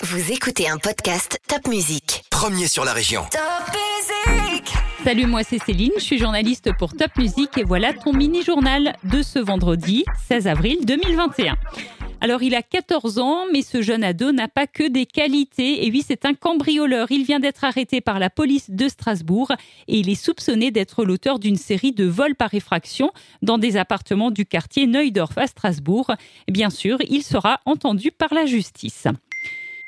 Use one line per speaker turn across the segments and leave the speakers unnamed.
Vous écoutez un podcast Top Music.
Premier sur la région.
Salut, moi c'est Céline, je suis journaliste pour Top Music et voilà ton mini-journal de ce vendredi 16 avril 2021. Alors il a 14 ans, mais ce jeune ado n'a pas que des qualités. Et oui, c'est un cambrioleur. Il vient d'être arrêté par la police de Strasbourg et il est soupçonné d'être l'auteur d'une série de vols par effraction dans des appartements du quartier Neudorf à Strasbourg. Bien sûr, il sera entendu par la justice.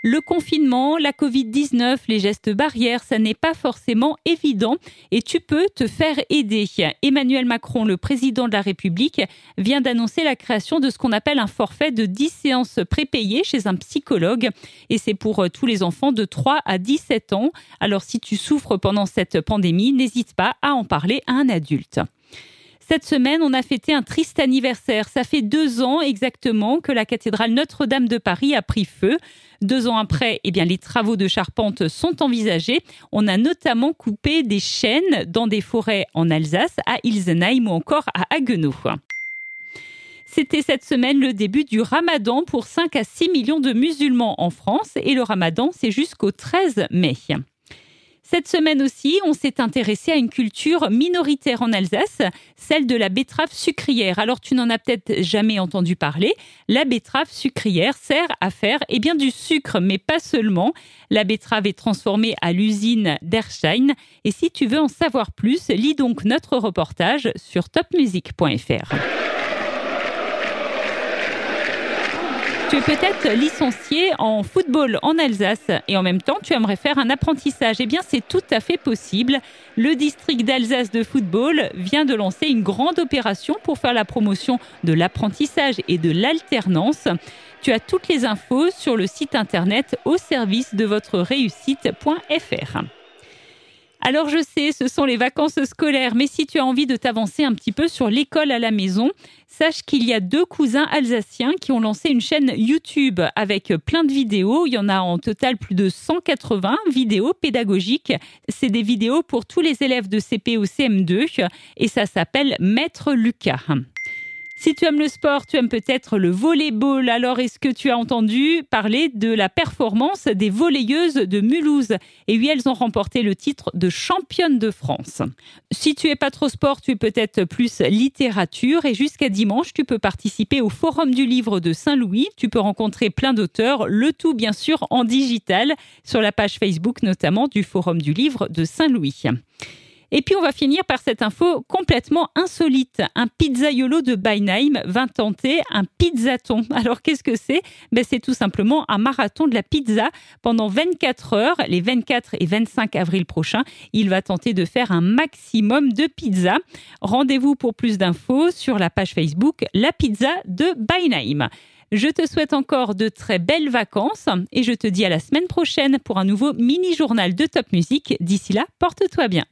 Le confinement, la Covid-19, les gestes barrières, ça n'est pas forcément évident et tu peux te faire aider. Emmanuel Macron, le président de la République, vient d'annoncer la création de ce qu'on appelle un forfait de 10 séances prépayées chez un psychologue et c'est pour euh, tous les enfants de 3 à 17 ans. Alors si tu souffres pendant cette pandémie, n'hésite pas à en parler à un adulte. Cette semaine, on a fêté un triste anniversaire. Ça fait deux ans exactement que la cathédrale Notre-Dame de Paris a pris feu. Deux ans après, eh bien, les travaux de charpente sont envisagés. On a notamment coupé des chênes dans des forêts en Alsace, à Ilsenheim ou encore à Haguenau. C'était cette semaine le début du ramadan pour 5 à 6 millions de musulmans en France et le ramadan, c'est jusqu'au 13 mai. Cette semaine aussi, on s'est intéressé à une culture minoritaire en Alsace, celle de la betterave sucrière. Alors tu n'en as peut-être jamais entendu parler. La betterave sucrière sert à faire eh bien, du sucre, mais pas seulement. La betterave est transformée à l'usine d'Erstein. Et si tu veux en savoir plus, lis donc notre reportage sur topmusic.fr. Tu es peut-être licencié en football en Alsace et en même temps tu aimerais faire un apprentissage. Eh bien, c'est tout à fait possible. Le district d'Alsace de football vient de lancer une grande opération pour faire la promotion de l'apprentissage et de l'alternance. Tu as toutes les infos sur le site internet au service de votre réussite.fr. Alors je sais, ce sont les vacances scolaires, mais si tu as envie de t'avancer un petit peu sur l'école à la maison, sache qu'il y a deux cousins alsaciens qui ont lancé une chaîne YouTube avec plein de vidéos. Il y en a en total plus de 180 vidéos pédagogiques. C'est des vidéos pour tous les élèves de CP ou CM2 et ça s'appelle Maître Lucas. Si tu aimes le sport, tu aimes peut-être le volleyball. Alors, est-ce que tu as entendu parler de la performance des volleyeuses de Mulhouse? Et oui, elles ont remporté le titre de championne de France. Si tu es pas trop sport, tu es peut-être plus littérature. Et jusqu'à dimanche, tu peux participer au Forum du livre de Saint-Louis. Tu peux rencontrer plein d'auteurs, le tout bien sûr en digital, sur la page Facebook notamment du Forum du livre de Saint-Louis. Et puis on va finir par cette info complètement insolite. Un pizzaiolo de Beinheim va tenter un pizzaton. Alors qu'est-ce que c'est? Ben, C'est tout simplement un marathon de la pizza pendant 24 heures, les 24 et 25 avril prochains. Il va tenter de faire un maximum de pizza. Rendez-vous pour plus d'infos sur la page Facebook La Pizza de Beinheim. Je te souhaite encore de très belles vacances et je te dis à la semaine prochaine pour un nouveau mini-journal de Top Music. D'ici là, porte-toi bien.